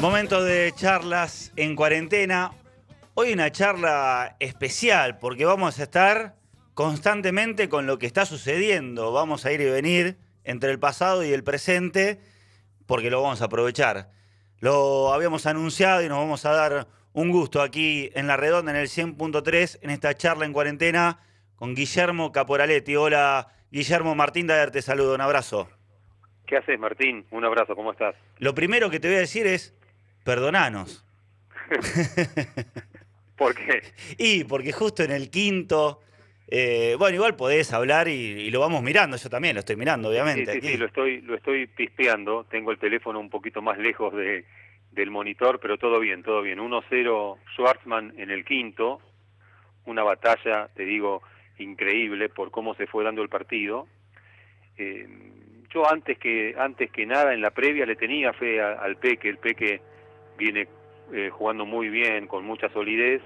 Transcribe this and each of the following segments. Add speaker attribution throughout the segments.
Speaker 1: Momento de charlas en cuarentena. Hoy una charla especial porque vamos a estar constantemente con lo que está sucediendo. Vamos a ir y venir entre el pasado y el presente porque lo vamos a aprovechar. Lo habíamos anunciado y nos vamos a dar un gusto aquí en La Redonda, en el 100.3, en esta charla en cuarentena con Guillermo Caporaletti. Hola, Guillermo Martín Daer, te saludo, un abrazo.
Speaker 2: ¿Qué haces, Martín? Un abrazo, ¿cómo estás?
Speaker 1: Lo primero que te voy a decir es, perdonanos.
Speaker 2: ¿Por qué?
Speaker 1: Y porque justo en el quinto, eh, bueno, igual podés hablar y, lo vamos mirando, yo también lo estoy mirando, obviamente.
Speaker 2: Sí, sí, sí, lo estoy, lo estoy pispeando, tengo el teléfono un poquito más lejos de, del monitor, pero todo bien, todo bien. 1-0 Schwartzman en el quinto, una batalla, te digo, increíble por cómo se fue dando el partido. Eh, yo antes que antes que nada en la previa le tenía fe al Peque, el Peque viene eh, jugando muy bien, con mucha solidez,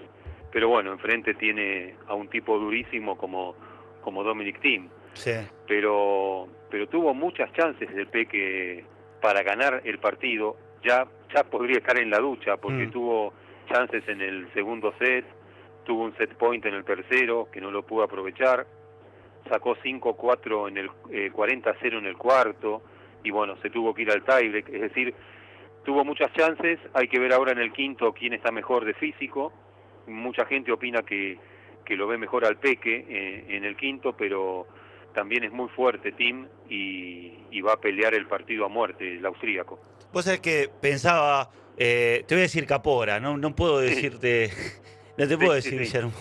Speaker 2: pero bueno, enfrente tiene a un tipo durísimo como, como Dominic Thiem.
Speaker 1: Sí.
Speaker 2: Pero, pero tuvo muchas chances el Peque para ganar el partido. Ya, ya podría estar en la ducha porque
Speaker 1: Mm.
Speaker 2: tuvo chances en el segundo set, tuvo un set point en el tercero que no lo pudo aprovechar, sacó 5-4 en el eh, 40-0 en el cuarto y bueno, se tuvo que ir al tiebreak, es decir, tuvo muchas chances, hay que ver ahora en el quinto quién está mejor de físico, mucha gente opina que, que lo ve mejor al Peque eh, en el quinto, pero también es muy fuerte Tim y, y va a pelear el partido a muerte, el austríaco.
Speaker 1: Vos sabés que pensaba, eh, te voy a decir Capora, no, no puedo decirte, no te puedo decir. Guillermo.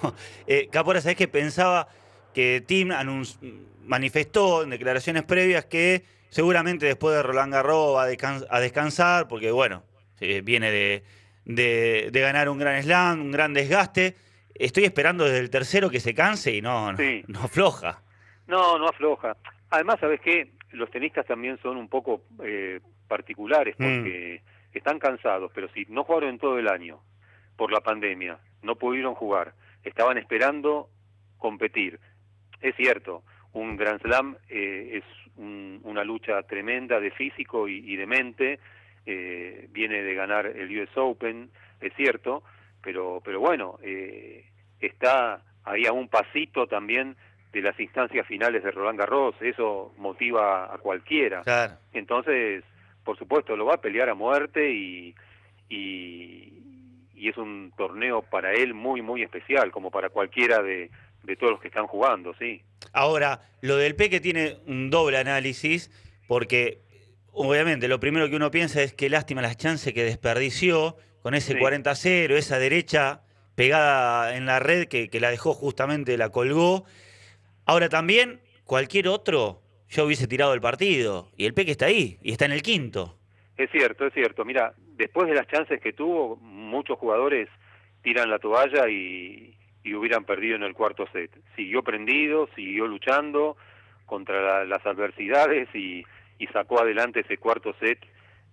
Speaker 1: Eh, Capora, sabés que pensaba que Tim anun- manifestó en declaraciones previas que seguramente después de Roland Garros va a, descan- a descansar, porque bueno, eh, viene de, de- de ganar un gran slam, un gran desgaste. Estoy esperando desde el tercero que se canse y no, no,
Speaker 2: Sí.
Speaker 1: no afloja.
Speaker 2: No, no afloja. Además, ¿sabes qué? Los tenistas también son un poco eh, particulares
Speaker 1: Mm.
Speaker 2: porque están cansados, pero si no jugaron en todo el año por la pandemia, no pudieron jugar, estaban esperando competir. Es cierto, un Grand Slam eh, es un- una lucha tremenda de físico y, y de mente, eh, viene de ganar el US Open, es cierto, pero, pero bueno, eh, está ahí a un pasito también de las instancias finales de Roland Garros, eso motiva a cualquiera.
Speaker 1: Claro.
Speaker 2: Entonces, por supuesto, lo va a pelear a muerte y, y, y es un torneo para él muy, muy especial, como para cualquiera de, de todos los que están jugando, sí.
Speaker 1: Ahora, lo del Peque tiene un doble análisis, porque obviamente lo primero que uno piensa es que lástima las chances que desperdició con ese
Speaker 2: Sí.
Speaker 1: 40-0, esa derecha pegada en la red que, que la dejó justamente, la colgó. Ahora también, cualquier otro, yo hubiese tirado el partido. Y el Peque está ahí, y está en el quinto.
Speaker 2: Es cierto, es cierto. Mira, después de las chances que tuvo, muchos jugadores tiran la toalla y, y hubieran perdido en el cuarto set. Siguió prendido, siguió luchando contra la- las adversidades y, y sacó adelante ese cuarto set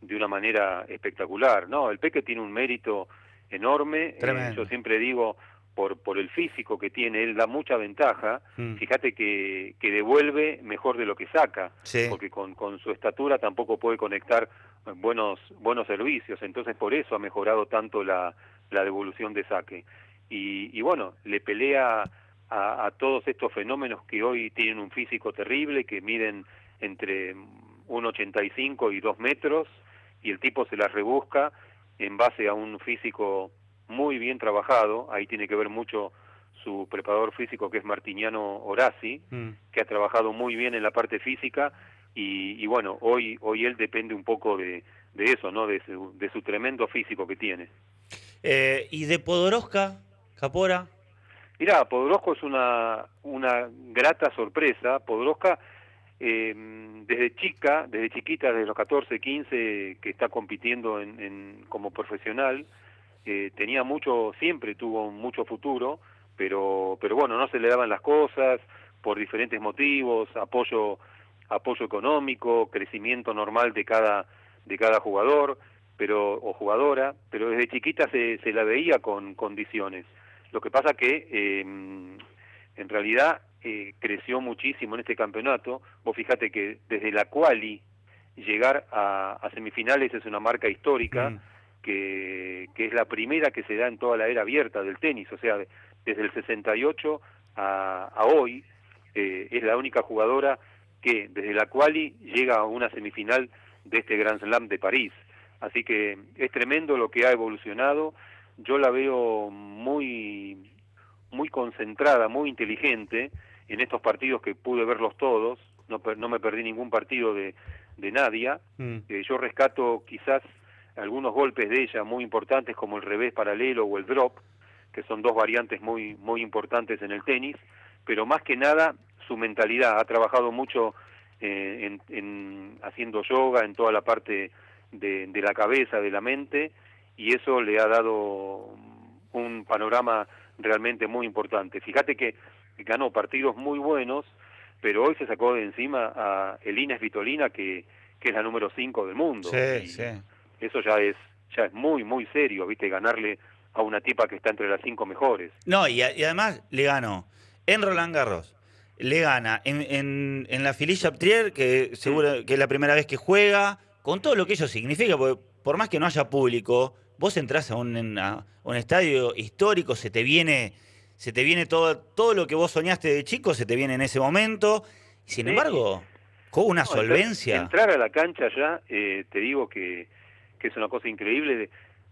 Speaker 2: de una manera espectacular. No, el Peque tiene un mérito enorme. Eh, yo siempre digo, por, por el físico que tiene, él da mucha ventaja.
Speaker 1: Mm.
Speaker 2: Fíjate que, que devuelve mejor de lo que saca
Speaker 1: Sí.
Speaker 2: porque con, con su estatura tampoco puede conectar buenos buenos servicios, entonces por eso ha mejorado tanto la, la devolución de saque. Y, y bueno, le pelea a, a todos estos fenómenos que hoy tienen un físico terrible, que miden entre 1,85 y 2 metros, y el tipo se las rebusca en base a un físico muy bien trabajado, ahí tiene que ver mucho su preparador físico que es Martiniano Orasi,
Speaker 1: Mm.
Speaker 2: que ha trabajado muy bien en la parte física y, y bueno, hoy hoy él depende un poco de, de eso, ¿no? De su, de su tremendo físico que tiene.
Speaker 1: Eh, ¿Y de Podoroska, Capora?
Speaker 2: Mirá, Podoroska es una, una grata sorpresa. Podoroska, eh, desde chica, desde chiquita, desde los 14, 15, que está compitiendo en, en- como profesional, eh, tenía mucho, siempre tuvo mucho futuro, pero, pero bueno, no se le daban las cosas por diferentes motivos, apoyo, apoyo económico, crecimiento normal de cada, de cada jugador, pero, o jugadora, pero desde chiquita se, se la veía con condiciones. Lo que pasa que eh, en realidad eh, creció muchísimo en este campeonato. Vos fíjate que desde la quali llegar a, a semifinales es una marca histórica
Speaker 1: Mm.
Speaker 2: que, que es la primera que se da en toda la era abierta del tenis, o sea, desde el 68 a, a hoy, eh, es la única jugadora que desde la quali llega a una semifinal de este Grand Slam de París. Así que es tremendo lo que ha evolucionado. Yo la veo muy, muy concentrada, muy inteligente en estos partidos que pude verlos todos. No, no me perdí ningún partido de, de Nadia. Mm. Eh, yo rescato quizás algunos golpes de ella muy importantes como el revés paralelo o el drop, que son dos variantes muy, muy importantes en el tenis, pero más que nada su mentalidad. Ha trabajado mucho eh, en, haciendo yoga, en toda la parte de, de, la cabeza, de la mente, y eso le ha dado un panorama realmente muy importante. Fíjate que ganó partidos muy buenos, pero hoy se sacó de encima a Elina Svitolina, que, que es la número 5 del mundo.
Speaker 1: Sí, sí.
Speaker 2: Eso ya es, ya es muy, muy serio, ¿viste? Ganarle a una tipa que está entre las cinco mejores.
Speaker 1: No, y, además le ganó en Roland Garros, le gana en, en, la Felicia Trier, que seguro que es la primera vez que juega, con todo lo que eso significa, porque por más que no haya público, vos entras a un, un estadio histórico, se te viene, se te viene todo, todo lo que vos soñaste de chico, se te viene en ese momento. Sin embargo, con una solvencia.
Speaker 2: Entrar a la cancha ya, eh, te digo que, que es una cosa increíble.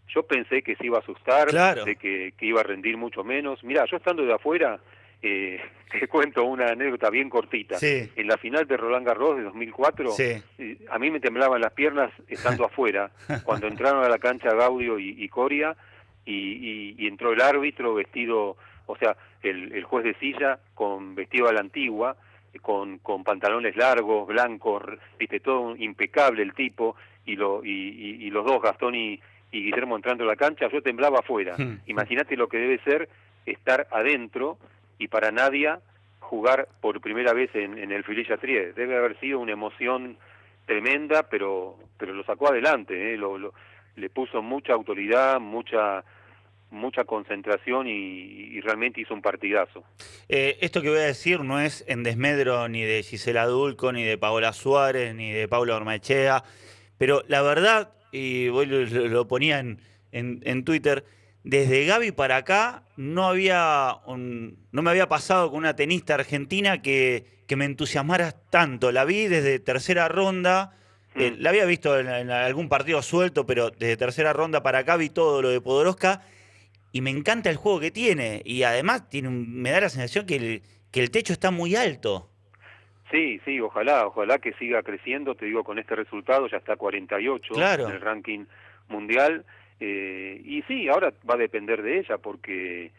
Speaker 2: Yo pensé que se iba a asustar, de que, iba a rendir mucho menos. Mira, yo estando de afuera, eh, te cuento una anécdota bien cortita. En la final de Roland Garros de 2004, eh, a mí me temblaban las piernas estando afuera, cuando entraron a la cancha Gaudio y, Coria, y, entró el árbitro vestido, o sea, el, juez de silla con vestido a la antigua, con, con pantalones largos, blancos, viste, todo impecable el tipo, y, lo, y, los dos, Gastón y, Guillermo entrando a la cancha, yo temblaba afuera. Imagínate lo que debe ser estar adentro y para Nadia jugar por primera vez en, en el Fililla Trier. Debe haber sido una emoción tremenda, pero pero lo sacó adelante, ¿eh? lo, le puso mucha autoridad, mucha mucha concentración y, realmente hizo un partidazo.
Speaker 1: Eh, esto que voy a decir no es en desmedro ni de Gisela Dulco, ni de Paola Suárez, ni de Paula Ormachea, pero la verdad, y vos lo, ponía en, en, Twitter, desde Gaby para acá no había no me había pasado con una tenista argentina que, que, me entusiasmara tanto. La vi desde tercera ronda, eh, mm. la había visto en, algún partido suelto, pero desde tercera ronda para acá vi todo lo de Podoroska y me encanta el juego que tiene. Y además tiene me da la sensación que el, que el techo está muy alto.
Speaker 2: Sí, sí, ojalá, ojalá que siga creciendo, te digo, con este resultado ya está 48 en el ranking mundial. Eh, y sí, ahora va a depender de ella porque,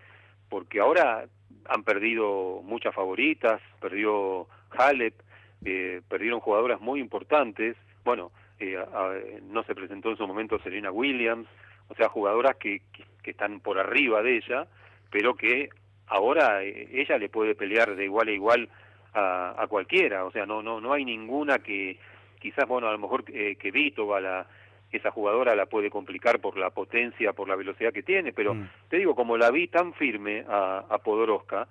Speaker 2: porque ahora han perdido muchas favoritas, perdió Halep, eh, perdieron jugadoras muy importantes. Bueno, eh, no se presentó en su momento Serena Williams, o sea, jugadoras que, que, están por arriba de ella, pero que ahora ella le puede pelear de igual a igual a, cualquiera, o sea, no no no hay ninguna que quizás, bueno, a lo mejor eh, que Vito a la esa jugadora la puede complicar por la potencia, por la velocidad que tiene, pero mm. te digo, como la vi tan firme a, a Podoroska,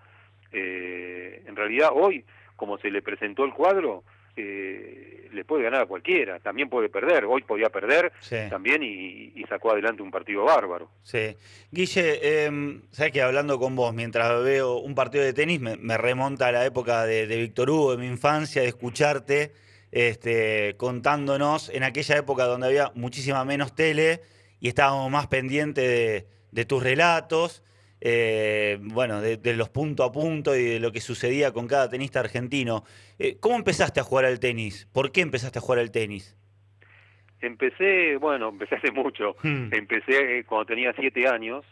Speaker 2: eh, en realidad hoy, como se le presentó el cuadro, eh, le puede ganar a cualquiera, también puede perder, hoy podía perder también y, sacó adelante un partido bárbaro.
Speaker 1: Sí. Guille, eh, sabes que hablando con vos, mientras veo un partido de tenis, me, remonta a la época de, Víctor Hugo, de mi infancia, de escucharte este, contándonos en aquella época donde había muchísima menos tele y estábamos más pendientes de tus relatos. Eh, bueno, de, los punto a punto y de lo que sucedía con cada tenista argentino. Eh, ¿Cómo empezaste a jugar al tenis? ¿Por qué empezaste a jugar al tenis?
Speaker 2: Empecé, bueno, empecé hace mucho. Hmm. Empecé eh, cuando tenía siete años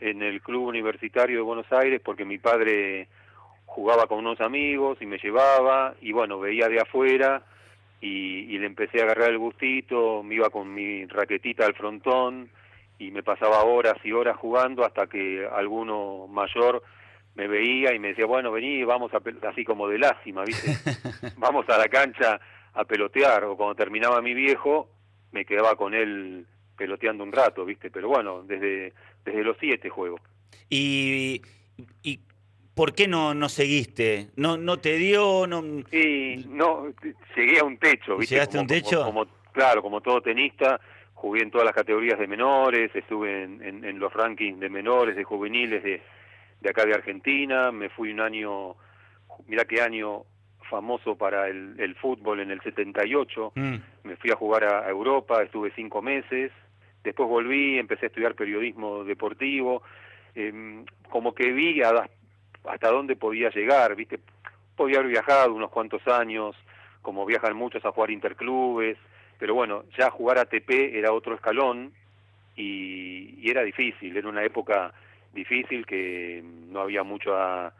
Speaker 2: en el Club Universitario de Buenos Aires porque mi padre jugaba con unos amigos y me llevaba y bueno, veía de afuera y, y le empecé a agarrar el gustito, me iba con mi raquetita al frontón y me pasaba horas y horas jugando hasta que alguno mayor me veía y me decía, bueno, vení, vamos a, así como de lástima, ¿viste? vamos a la cancha a pelotear, o cuando terminaba mi viejo, me quedaba con él peloteando un rato, ¿viste? Pero bueno, desde, desde los siete juego.
Speaker 1: ¿Y, y por qué no, no seguiste? ¿No, no te dio? No...
Speaker 2: Sí, no, llegué a un techo, ¿viste?
Speaker 1: ¿Llegaste a un techo?
Speaker 2: como, claro, como todo tenista, jugué en todas las categorías de menores, estuve en, en, los rankings de menores, de juveniles de, de acá de Argentina, me fui un año, mira qué año famoso para el, el fútbol en el 78, mm. me fui a jugar a, Europa, estuve cinco meses, después volví, empecé a estudiar periodismo deportivo, em, como que vi hasta dónde podía llegar, viste, podía haber viajado unos cuantos años, como viajan muchos a jugar interclubes, pero bueno, ya jugar ATP era otro escalón y, y era difícil, era una época difícil que no había mucho a,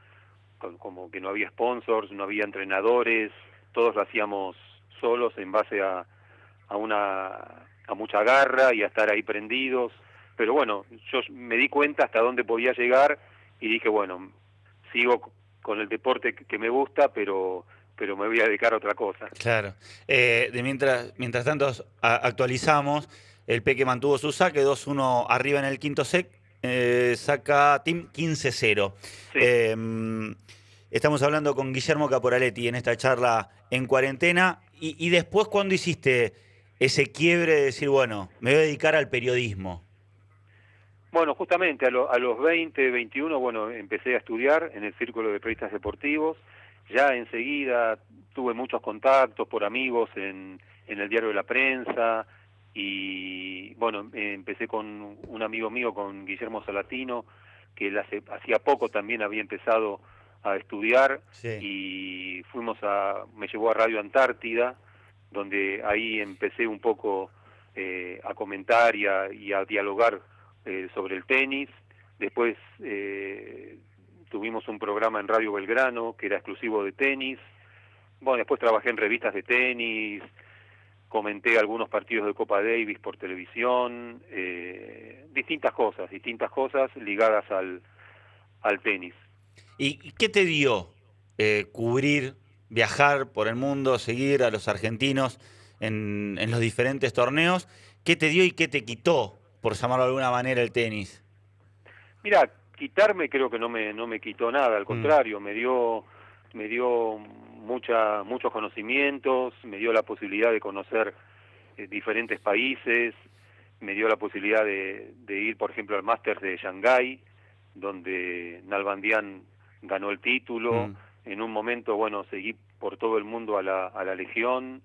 Speaker 2: como que no había sponsors, no había entrenadores, todos lo hacíamos solos en base a, a una a mucha garra y a estar ahí prendidos, pero bueno, yo me di cuenta hasta dónde podía llegar y dije, bueno, sigo con el deporte que me gusta, pero pero me voy a dedicar a otra cosa.
Speaker 1: Claro. Eh, de mientras, mientras tanto actualizamos, el Peque mantuvo su saque, 2-1 arriba en el quinto set, eh, saca Team 15-0. Em, estamos hablando con Guillermo Caporaletti en esta charla en cuarentena. Y, después, ¿cuándo hiciste ese quiebre de decir, bueno, me voy a dedicar al periodismo?
Speaker 2: Bueno, justamente a, a los 20, 21, bueno, empecé a estudiar en el Círculo de Periodistas Deportivos. Ya enseguida tuve muchos contactos por amigos en, en el diario de la prensa, y bueno, empecé con un amigo mío, con Guillermo Salatino, que él hace, hacía poco también había empezado a estudiar y fuimos a, me llevó a Radio Antártida, donde ahí empecé un poco eh, a comentar y a, y a dialogar eh, sobre el tenis. Después eh, tuvimos un programa en Radio Belgrano que era exclusivo de tenis. Bueno, después trabajé en revistas de tenis, comenté algunos partidos de Copa Davis por televisión, eh, distintas cosas, distintas cosas ligadas al, al tenis.
Speaker 1: ¿Y qué te dio eh, cubrir, viajar por el mundo, seguir a los argentinos en, en, los diferentes torneos? ¿Qué te dio y qué te quitó, por llamarlo de alguna manera, el tenis?
Speaker 2: Mira, quitarme creo que no me, no me quitó nada, al mm. contrario, me dio, me dio mucha, muchos conocimientos, me dio la posibilidad de conocer eh, diferentes países, me dio la posibilidad de, ir, por ejemplo, al Masters de Shanghái, donde Nalbandian ganó el título. Mm. En un momento, bueno, seguí por todo el mundo a la, a la Legión,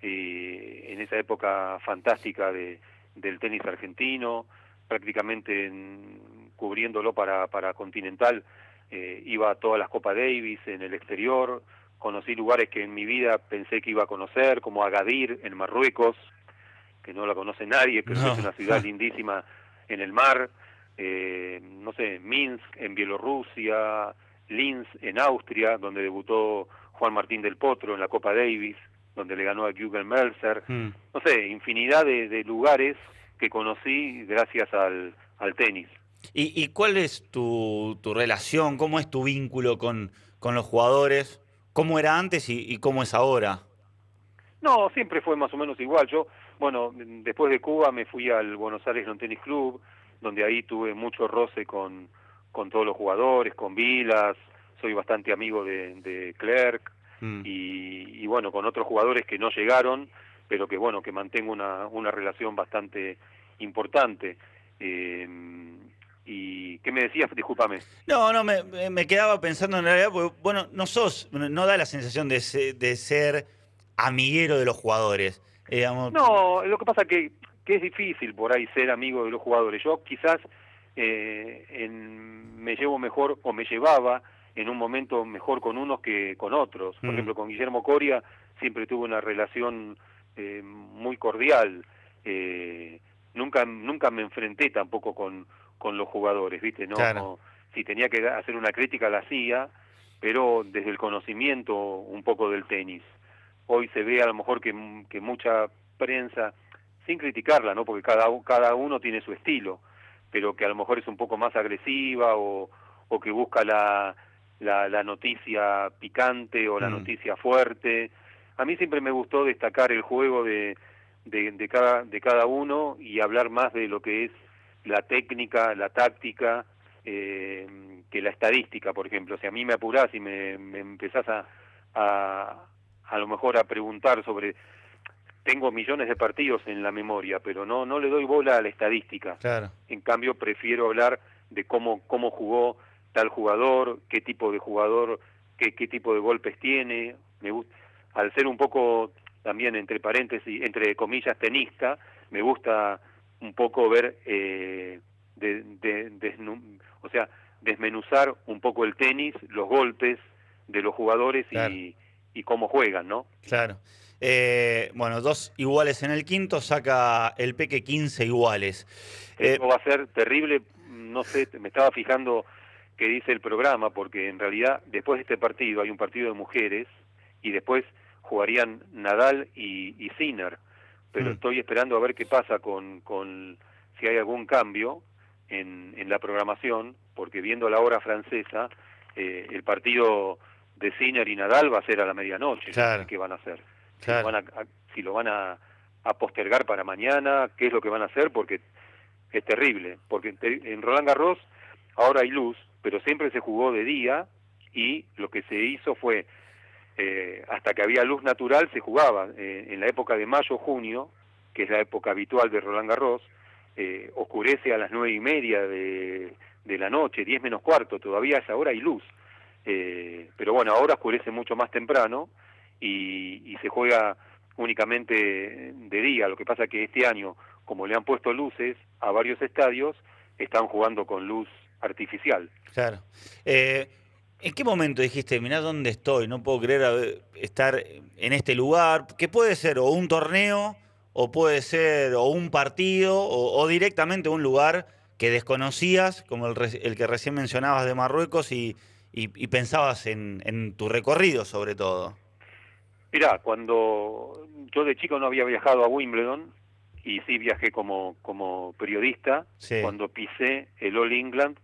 Speaker 2: eh, en esa época fantástica de, del tenis argentino, prácticamente cubriéndolo para, para Continental, eh, iba a todas las Copa Davis en el exterior, conocí lugares que en mi vida pensé que iba a conocer, como Agadir en Marruecos, que no la conoce nadie, pero es una ciudad lindísima en el mar, eh, no sé, Minsk en Bielorrusia, Linz en Austria, donde debutó Juan Martín del Potro en la Copa Davis, donde le ganó a Jürgen Melzer, mm. no sé, infinidad de, lugares que conocí gracias al, al tenis.
Speaker 1: ¿Y, ¿Y, cuál es tu, tu relación, cómo es tu vínculo con, con los jugadores? ¿Cómo era antes y, cómo es ahora?
Speaker 2: No, siempre fue más o menos igual. Yo, bueno, después de Cuba me fui al Buenos Aires Non Tennis Club, donde ahí tuve mucho roce con, con todos los jugadores, con Vilas, soy bastante amigo de, de Clerc mm. y, y, bueno, con otros jugadores que no llegaron, pero que bueno, que mantengo una, una relación bastante importante. Eh, ¿Y qué me decías? Discúlpame.
Speaker 1: No, no, me, quedaba pensando en realidad, porque, bueno, no sos, no da la sensación de ser, de ser amiguero de los jugadores.
Speaker 2: No, lo que pasa que, que es difícil por ahí ser amigo de los jugadores. Yo quizás eh, en, me llevo mejor o me llevaba en un momento mejor con unos que con otros. Por mm. ejemplo, con Guillermo Coria siempre tuve una relación eh, muy cordial. Eh, nunca, nunca me enfrenté tampoco con con los jugadores, ¿viste? No, si tenía que hacer una crítica la hacía, pero desde el conocimiento un poco del tenis. Hoy se ve a lo mejor que, que mucha prensa, sin criticarla, ¿no? Porque cada, cada uno tiene su estilo, pero que a lo mejor es un poco más agresiva o, o que busca la, la, la noticia picante o la mm. noticia fuerte. A mí siempre me gustó destacar el juego de, de, de, cada, de cada uno y hablar más de lo que es la técnica, la táctica, eh, que la estadística, por ejemplo. Si a mí me apurás y me, me empezás a, a, a lo mejor a preguntar sobre tengo millones de partidos en la memoria, pero no, no le doy bola a la estadística.
Speaker 1: Claro.
Speaker 2: En cambio, prefiero hablar de cómo, cómo jugó tal jugador, qué tipo de jugador, qué, qué tipo de golpes tiene. Me gusta, al ser un poco también entre paréntesis, entre comillas, tenista, me gusta un poco ver, eh, de, de, o sea, desmenuzar un poco el tenis, los golpes de los jugadores y, y cómo juegan, ¿no?
Speaker 1: Claro. Eh, bueno, dos iguales en el quinto, saca el Peque 15 iguales.
Speaker 2: Eso eh, va a ser terrible, no sé, me estaba fijando qué dice el programa, porque en realidad después de este partido hay un partido de mujeres y después jugarían Nadal y, y Sinner, pero mm. estoy esperando a ver qué pasa con, con si hay algún cambio en, en la programación, porque viendo la hora francesa, eh, el partido de Sinner y Nadal va a ser a la medianoche,
Speaker 1: claro.
Speaker 2: ¿qué van a hacer? si lo van a, postergar para mañana, qué es lo que van a hacer, porque es terrible. Porque en Roland Garros ahora hay luz, pero siempre se jugó de día y lo que se hizo fue, eh, hasta que había luz natural, se jugaba. Eh, en la época de mayo-junio, que es la época habitual de Roland Garros, eh, oscurece a las nueve y media de, de la noche, diez menos cuarto, todavía a esa hora hay luz. pero bueno, ahora oscurece mucho más temprano y, se juega únicamente de día. Lo que pasa que este año, como le han puesto luces a varios estadios, están jugando con luz artificial.
Speaker 1: Claro. Eh, ¿En qué momento dijiste, mirá dónde estoy, no puedo creer estar en este lugar? Que puede ser o un torneo, o puede ser o un partido, o, directamente un lugar que desconocías, como el, el, que recién mencionabas de Marruecos, y, y, pensabas en, en tu recorrido sobre todo.
Speaker 2: Mirá, cuando yo de chico no había viajado a Wimbledon y sí viajé como, como periodista, cuando pisé el All England,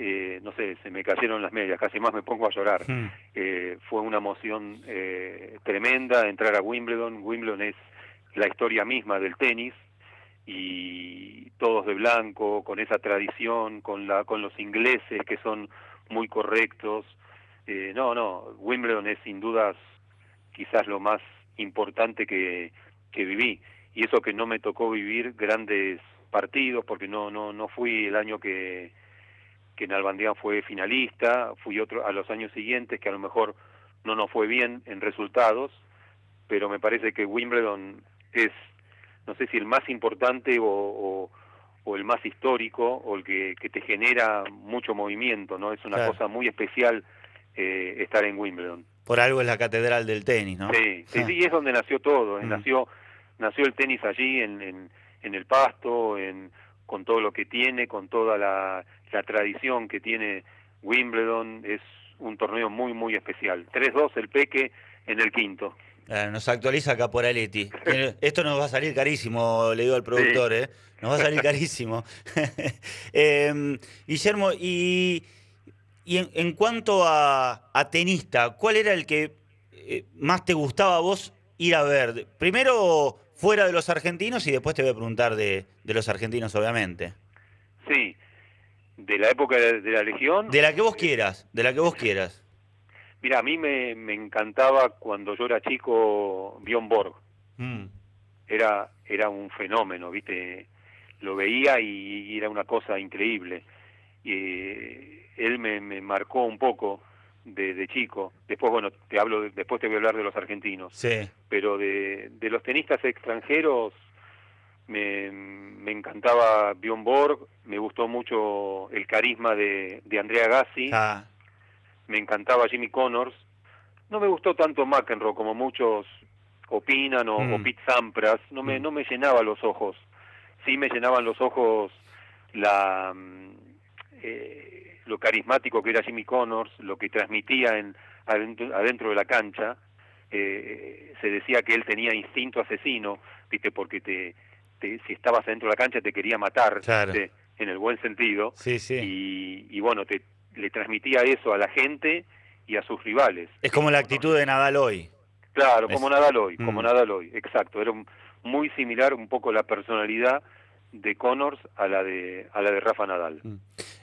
Speaker 2: eh, no sé, se me cayeron las medias, casi más me pongo a llorar. Hmm. Eh, fue una emoción eh, tremenda entrar a Wimbledon. Wimbledon es la historia misma del tenis y todos de blanco, con esa tradición, con, la, con los ingleses que son muy correctos. no, no, Wimbledon es sin dudas quizás lo más importante que, que viví. Y eso que no me tocó vivir grandes partidos, porque no, no, no fui el año que, que Nalbandián fue finalista, fui otro a los años siguientes que a lo mejor no nos fue bien en resultados, pero me parece que Wimbledon es, no sé si el más importante o, o, el más histórico o el que, que, te genera mucho movimiento, ¿no? Es una cosa muy especial eh, estar en Wimbledon
Speaker 1: por algo es la catedral del tenis, ¿no?
Speaker 2: Sí, sí, sí es donde nació todo, mm. nació nació el tenis allí en, en, en, el pasto, en, con todo lo que tiene, con toda la, la tradición que tiene Wimbledon, es un torneo muy, muy especial. 3-2 el Peque en el quinto.
Speaker 1: nos actualiza acá por Aleti. Esto nos va a salir carísimo, le digo al productor, ¿eh? Nos va a salir carísimo. eh, Guillermo, y y en, cuanto a, tenista, ¿cuál era el que eh, más te gustaba a vos ir a ver? Primero fuera de los argentinos y después te voy a preguntar de, los argentinos, obviamente.
Speaker 2: Sí, de la época de, la Legión.
Speaker 1: De la que vos quieras, de la que vos quieras.
Speaker 2: Mira, a mí me, encantaba cuando yo era chico Bjorn Borg. Mm. Era, era un fenómeno, ¿viste? Lo veía y, era una cosa increíble. Y, él me, me marcó un poco de, chico. Después, bueno, te hablo, después te voy a hablar de los argentinos.
Speaker 1: Sí.
Speaker 2: Pero de, de los tenistas extranjeros me, me encantaba Bjorn Borg, me gustó mucho el carisma de, de Andrea Gassi,
Speaker 1: ah.
Speaker 2: me encantaba Jimmy Connors. No me gustó tanto McEnroe como muchos opinan o, mm. Pete Sampras, no me, mm. no me llenaba los ojos. Sí me llenaban los ojos la... Mm, eh, lo carismático que era Jimmy Connors, lo que transmitía en, adentro, de la cancha, eh, se decía que él tenía instinto asesino, viste, porque te, si estabas adentro de la cancha te quería matar, en el buen sentido,
Speaker 1: sí, sí.
Speaker 2: Y, y, bueno, te, le transmitía eso a la gente y a sus rivales.
Speaker 1: Es como la actitud de Nadal hoy.
Speaker 2: Claro, como Nadal hoy, como mm. Nadal hoy, exacto. Era muy similar un poco la personalidad de Connors a la de, a la de Rafa Nadal. Mm.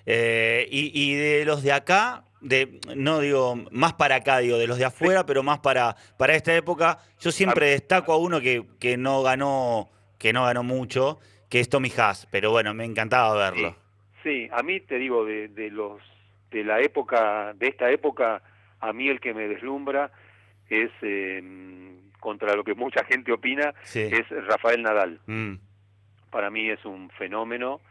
Speaker 1: Eh, y, de los de acá, de, no digo, más para acá, digo, de los de afuera, pero más para, para esta época. Yo siempre destaco a uno que, que no ganó, que no ganó mucho, que es Tommy Haas, pero bueno, me encantaba verlo.
Speaker 2: Sí, a mí te digo, de, de los de la época, de esta época, a mí el que me deslumbra es em, contra lo que mucha gente opina, es Rafael Nadal. Mm. Para mí es un fenómeno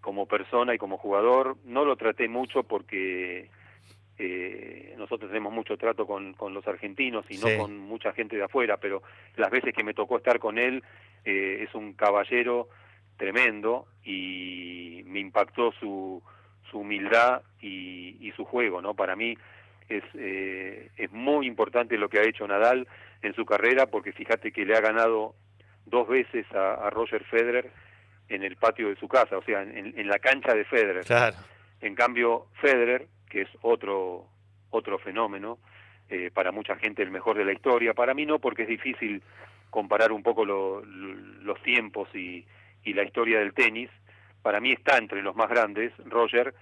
Speaker 2: como persona y como jugador. No lo traté mucho porque eh, nosotros tenemos mucho trato con, con los argentinos y no con mucha gente de afuera, pero las veces que me tocó estar con él eh, es un caballero tremendo y me impactó su, su humildad y, y su juego, ¿no? Para mí es, eh, es muy importante lo que ha hecho Nadal en su carrera porque fíjate que le ha ganado dos veces a, Roger Federer en el patio de su casa, o sea, en, la cancha de Federer. En cambio, Federer, que es otro, otro fenómeno, eh, para mucha gente el mejor de la historia, para mí no, porque es difícil comparar un poco los tiempos y, y la historia del tenis. Para mí está entre los más grandes, Roger,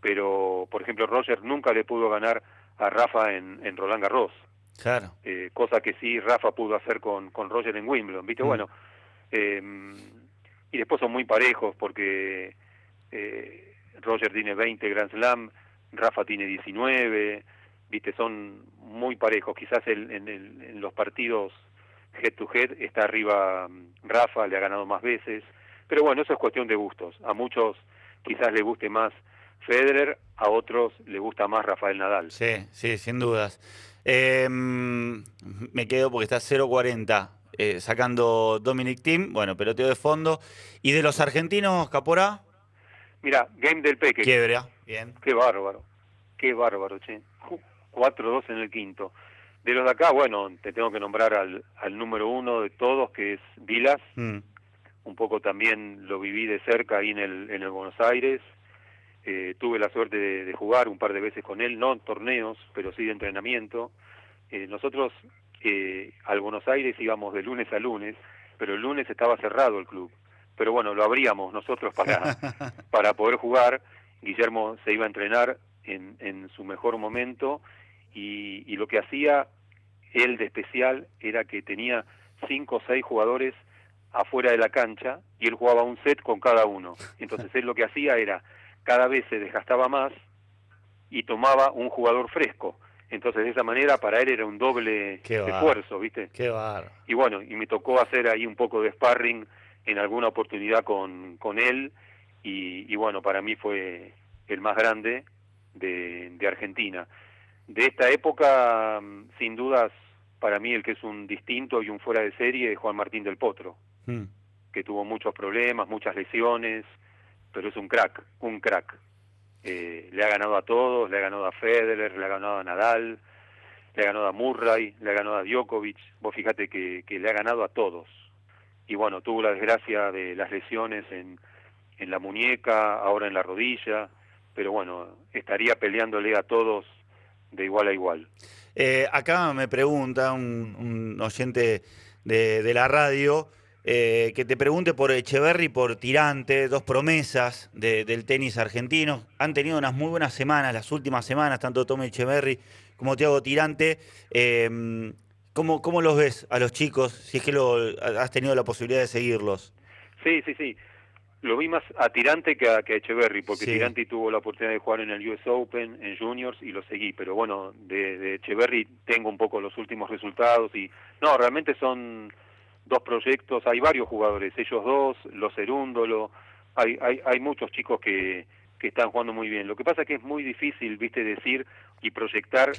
Speaker 2: pero por ejemplo Roger nunca le pudo ganar a Rafa en, en Roland Garros.
Speaker 1: Claro.
Speaker 2: Eh, cosa que sí Rafa pudo hacer con, con Roger en Wimbledon, ¿viste? Mm. Bueno, eh, y después son muy parejos porque eh, Roger tiene 20 Grand Slam, Rafa tiene 19, ¿viste? Son muy parejos. Quizás el, en, el, en los partidos head to head está arriba mm, Rafa, le ha ganado más veces. Pero bueno, eso es cuestión de gustos. A muchos quizás le guste más Federer, a otros le gusta más Rafael Nadal.
Speaker 1: Sí, sí, sin dudas. Em, me quedo porque está 0.40 eh, sacando Dominic Team, bueno, peloteo de fondo. ¿Y de los argentinos, Capora?
Speaker 2: Mira, Game del Peque.
Speaker 1: Quiebra, bien.
Speaker 2: Qué bárbaro, qué bárbaro, che. 4-2 en el quinto. De los de acá, bueno, te tengo que nombrar al, al número uno de todos, que es Vilas. Mm. Un poco también lo viví de cerca ahí en el, en el Buenos Aires. Eh, tuve la suerte de, jugar un par de veces con él, no en torneos, pero sí de entrenamiento. Eh, nosotros eh, al Buenos Aires íbamos de lunes a lunes, pero el lunes estaba cerrado el club. Pero bueno, lo abríamos nosotros para, para poder jugar. Guillermo se iba a entrenar en, en su mejor momento y, y lo que hacía él de especial era que tenía cinco o seis jugadores afuera de la cancha y él jugaba un set con cada uno. Entonces él lo que hacía era cada vez se desgastaba más y tomaba un jugador fresco. Entonces, de esa manera, para él era un doble esfuerzo, ¿viste?
Speaker 1: Qué bar.
Speaker 2: Y bueno, y me tocó hacer ahí un poco de sparring en alguna oportunidad con, con él. Y, bueno, para mí fue el más grande de, de Argentina. De esta época, sin dudas, para mí el que es un distinto y un fuera de serie es Juan Martín del Potro, hmm. que tuvo muchos problemas, muchas lesiones, pero es un crack, un crack. Eh, le ha ganado a todos, le ha ganado a Federer, le ha ganado a Nadal, le ha ganado a Murray, le ha ganado a Djokovic. Vos fíjate que, que le ha ganado a todos. Y bueno, tuvo la desgracia de las lesiones en, en la muñeca, ahora en la rodilla, pero bueno, estaría peleándole a todos de igual a igual.
Speaker 1: Eh, acá me pregunta un, un oyente de, de la radio eh, que te pregunte por Echeverry por Tirante, dos promesas del tenis argentino. Han tenido unas muy buenas semanas, las últimas semanas, tanto Tommy Echeverry como Tiago Tirante. Eh, ¿cómo, ¿Cómo los ves a los chicos, si es que lo, has tenido la posibilidad de seguirlos?
Speaker 2: Sí, sí, sí. Lo vi más a Tirante que a, que Echeverry, porque Tirante tuvo la oportunidad de jugar en el US Open, en Juniors, y lo seguí. Pero bueno, de, de Echeverry tengo un poco los últimos resultados y... No, realmente son dos proyectos, hay varios jugadores, ellos dos, los Cerúndolo, hay, hay, hay muchos chicos que, que están jugando muy bien. Lo que pasa es que es muy difícil, viste, decir y proyectar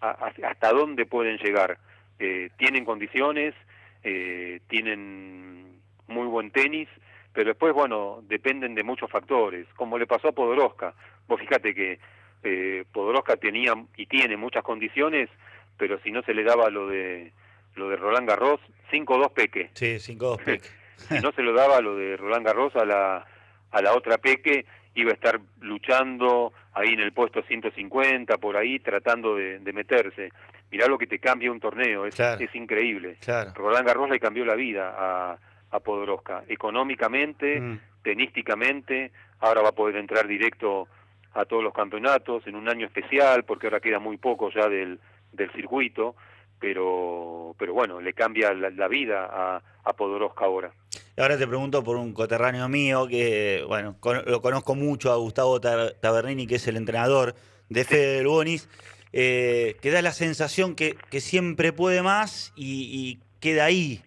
Speaker 2: hasta dónde pueden llegar. Eh, tienen condiciones, eh, tienen muy buen tenis, pero después, bueno, dependen de muchos factores, como le pasó a Podoroska. Vos fíjate que eh, Podoroska tenía y tiene muchas condiciones, pero si no se le daba lo de lo de Roland Garros, 5-2 Peque.
Speaker 1: Sí, 5-2 Peque.
Speaker 2: si no se lo daba lo de Roland Garros a la, a la otra Peque, iba a estar luchando ahí en el puesto 150, por ahí, tratando de, meterse. Mirá lo que te cambia un torneo, es, es increíble. Roland Garros le cambió la vida a, a Podoroska, económicamente, mm. tenísticamente, ahora va a poder entrar directo a todos los campeonatos en un año especial, porque ahora queda muy poco ya del, del circuito, pero, pero bueno, le cambia la, vida a, a Podoroska ahora.
Speaker 1: Ahora te pregunto por un coterráneo mío que, bueno, lo conozco mucho, a Gustavo Tabernini, que es el entrenador de Fede del Bonis, eh, que da la sensación que, que siempre puede más y, queda ahí.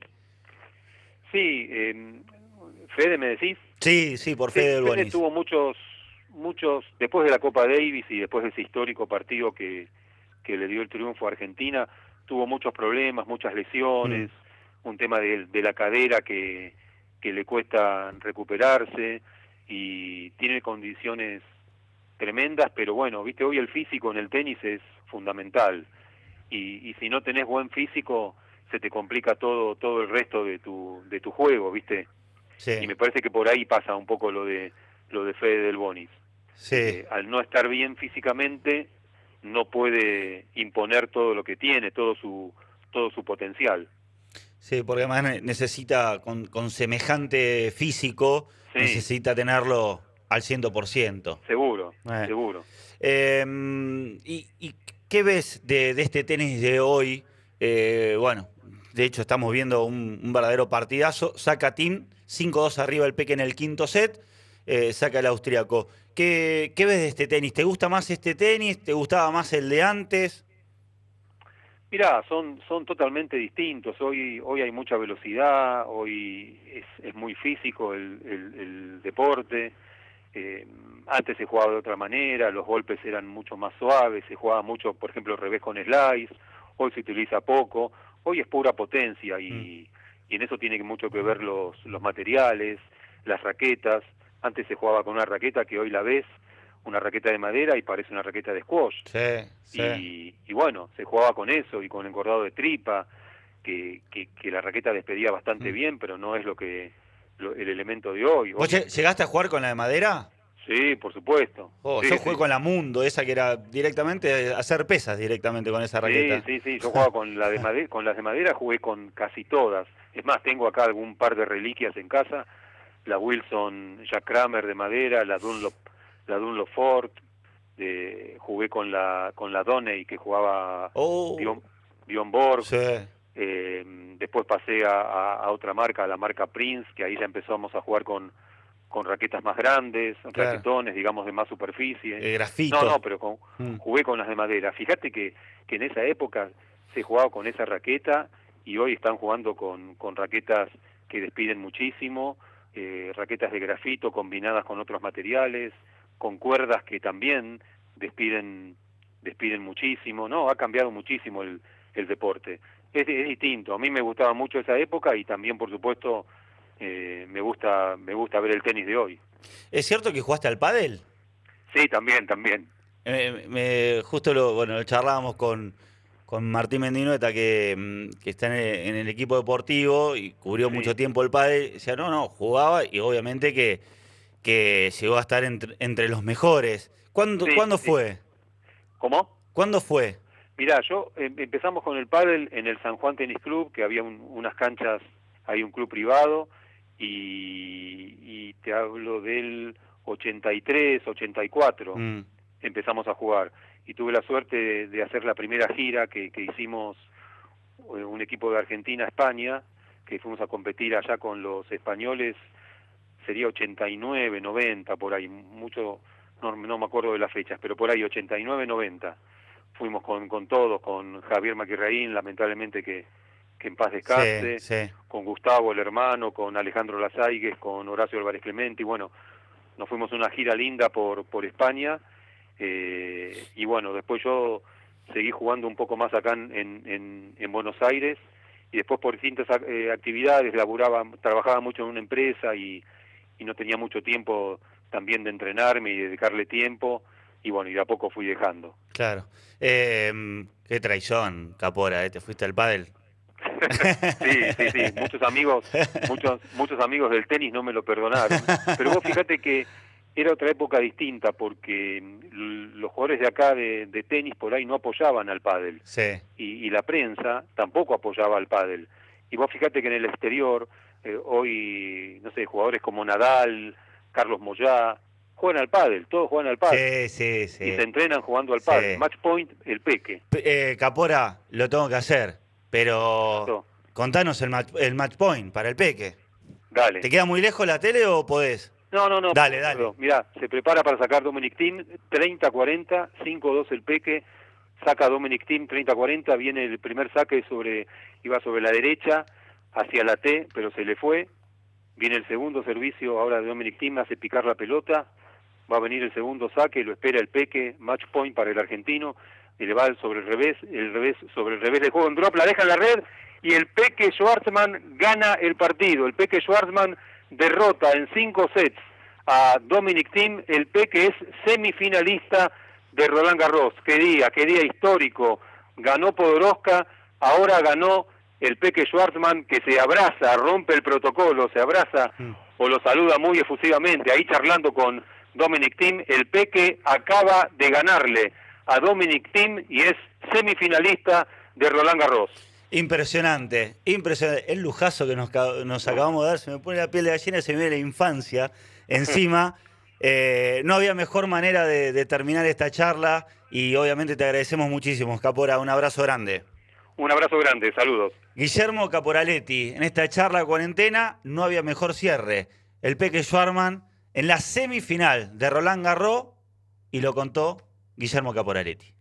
Speaker 2: Sí, eh, Fede, ¿me decís?
Speaker 1: Sí, sí, por Fede del Bonis.
Speaker 2: Fede tuvo muchos muchos, después de la Copa Davis y después de ese histórico partido que, que le dio el triunfo a Argentina, tuvo muchos problemas, muchas lesiones, mm. un tema de, de, la cadera que, que le cuesta recuperarse y tiene condiciones tremendas, pero bueno, viste, hoy el físico en el tenis es fundamental y, y si no tenés buen físico se te complica todo todo el resto de tu de tu juego, viste. Y me parece que por ahí pasa un poco lo de lo de Fede del Bonis.
Speaker 1: Sí.
Speaker 2: Eh, al no estar bien físicamente, no puede imponer todo lo que tiene, todo su, todo su potencial.
Speaker 1: Sí, porque además necesita, con, con semejante físico, necesita tenerlo al 100%.
Speaker 2: Seguro, eh. seguro.
Speaker 1: Em, ¿y, ¿y, qué ves de, de, este tenis de hoy? Eh, bueno, de hecho estamos viendo un, un verdadero partidazo. Saca Team 5-2 arriba el Peque en el quinto set. Eh, saca el austríaco. ¿Qué, ¿Qué, ves de este tenis? ¿Te gusta más este tenis? ¿Te gustaba más el de antes?
Speaker 2: Mirá, son, son totalmente distintos. Hoy, hoy hay mucha velocidad, hoy es, es muy físico el, el, deporte. Eh, antes se jugaba de otra manera, los golpes eran mucho más suaves, se jugaba mucho, por ejemplo, al revés con slice, hoy se utiliza poco, hoy es pura potencia y, mm. y en eso tiene mucho que ver los, los materiales, las raquetas, antes se jugaba con una raqueta que hoy la ves, una raqueta de madera y parece una raqueta de squash.
Speaker 1: Sí, sí.
Speaker 2: Y, bueno, se jugaba con eso y con encordado de tripa, que, que, la raqueta despedía bastante mm. bien, pero no es lo que el elemento de hoy.
Speaker 1: ¿Vos llegaste a jugar con la de madera?
Speaker 2: Sí, por supuesto.
Speaker 1: Oh, yo jugué con la Mundo, esa que era directamente hacer pesas directamente con esa raqueta.
Speaker 2: Sí, sí, sí, yo jugaba con la de madera, con las de madera jugué con casi todas. Es más, tengo acá algún par de reliquias en casa la Wilson Jack Kramer de madera, la Dunlop, la Dunlop Ford, de, jugué con la con la Doney que jugaba
Speaker 1: oh.
Speaker 2: Borg. Eh, después pasé a, a, otra marca, a la marca Prince, que ahí ya empezamos a jugar con, con raquetas más grandes, raquetones, digamos, de más superficie.
Speaker 1: El grafito.
Speaker 2: No, no, pero con, mm. jugué con las de madera. Fíjate que, que en esa época se jugaba con esa raqueta y hoy están jugando con, con raquetas que despiden muchísimo, eh, raquetas de grafito combinadas con otros materiales, con cuerdas que también despiden, despiden muchísimo, ¿no? Ha cambiado muchísimo el, el deporte. Es, es, distinto, a mí me gustaba mucho esa época y también, por supuesto, eh, me, gusta, me gusta ver el tenis de hoy.
Speaker 1: ¿Es cierto que jugaste al pádel?
Speaker 2: Sí, también, también.
Speaker 1: Eh, me, justo lo, bueno, lo charlábamos con, con Martín Mendinoeta, que, mm, que está en el, equipo deportivo y cubrió mucho tiempo el padre, decía, no, no, jugaba y obviamente que, que llegó a estar entre, entre los mejores. ¿Cuándo, ¿cuándo fue?
Speaker 2: ¿Cómo?
Speaker 1: ¿Cuándo fue?
Speaker 2: Mirá, yo em, empezamos con el pádel en el San Juan Tenis Club, que había unas canchas, hay un club privado, y, y te hablo del 83, 84, mm. empezamos a jugar y tuve la suerte de, hacer la primera gira que, que hicimos eh, un equipo de Argentina España, que fuimos a competir allá con los españoles, sería 89, 90, por ahí, mucho, no, no me acuerdo de las fechas, pero por ahí 89, 90. Fuimos con, con todos, con Javier Maquirraín, lamentablemente que, que en paz descanse, con Gustavo el hermano, con Alejandro Lazaigues, con Horacio Álvarez Clemente, y bueno, nos fuimos a una gira linda por, por España, eh, y bueno, después yo seguí jugando un poco más acá en, en, en Buenos Aires y después por distintas eh, actividades, laburaba, trabajaba mucho en una empresa y, y no tenía mucho tiempo también de entrenarme y dedicarle tiempo y bueno, y de a poco fui dejando.
Speaker 1: Claro. Eh, qué traición, Capora, ¿eh? ¿te fuiste al pádel?
Speaker 2: sí, sí, sí, muchos amigos, muchos, muchos amigos del tenis no me lo perdonaron. Pero vos fíjate que era otra época distinta porque los jugadores de acá de, tenis por ahí no apoyaban al pádel
Speaker 1: sí.
Speaker 2: y, la prensa tampoco apoyaba al pádel y vos fíjate que en el exterior eh, hoy no sé jugadores como Nadal Carlos Moyá juegan al pádel, todos juegan al pádel.
Speaker 1: Sí, sí, sí.
Speaker 2: Y se entrenan jugando al pádel. Match point, el peque.
Speaker 1: Eh, Capora, lo tengo que hacer, pero contanos el match, el match point para el peque.
Speaker 2: Dale.
Speaker 1: ¿Te queda muy lejos la tele o podés?
Speaker 2: No, no, no.
Speaker 1: Dale, dale.
Speaker 2: Mirá, se prepara para sacar Dominic Team, 30-40, 5-2 el peque, saca Dominic Team, 30-40, viene el primer saque sobre, iba sobre la derecha, hacia la T, pero se le fue, viene el segundo servicio ahora de Dominic Team, hace picar la pelota, va a venir el segundo saque, lo espera el peque, match point para el argentino, y le va sobre el revés, el revés sobre el revés del juego en drop, la deja en la red, y el peque Schwartzman gana el partido, el peque Schwartzman derrota en cinco sets a Dominic Thiem, el Peque es semifinalista de Roland Garros. Qué día, qué día histórico. Ganó Podoroska, ahora ganó el Peque Schwartzman que se abraza, rompe el protocolo, se abraza o lo saluda muy efusivamente, ahí charlando con Dominic Thiem. El Peque acaba de ganarle a Dominic Thiem y es semifinalista de Roland Garros.
Speaker 1: Impresionante, impresionante. El lujazo que nos, ca- nos acabamos de dar, se me pone la piel de gallina, se me viene la infancia encima. Eh, no había mejor manera de, de terminar esta charla y obviamente te agradecemos muchísimo, Capora. Un abrazo grande.
Speaker 2: Un abrazo grande, saludos.
Speaker 1: Guillermo Caporaletti, en esta charla cuarentena no había mejor cierre. El Peque Schwarman en la semifinal de Roland Garros y lo contó Guillermo Caporaletti.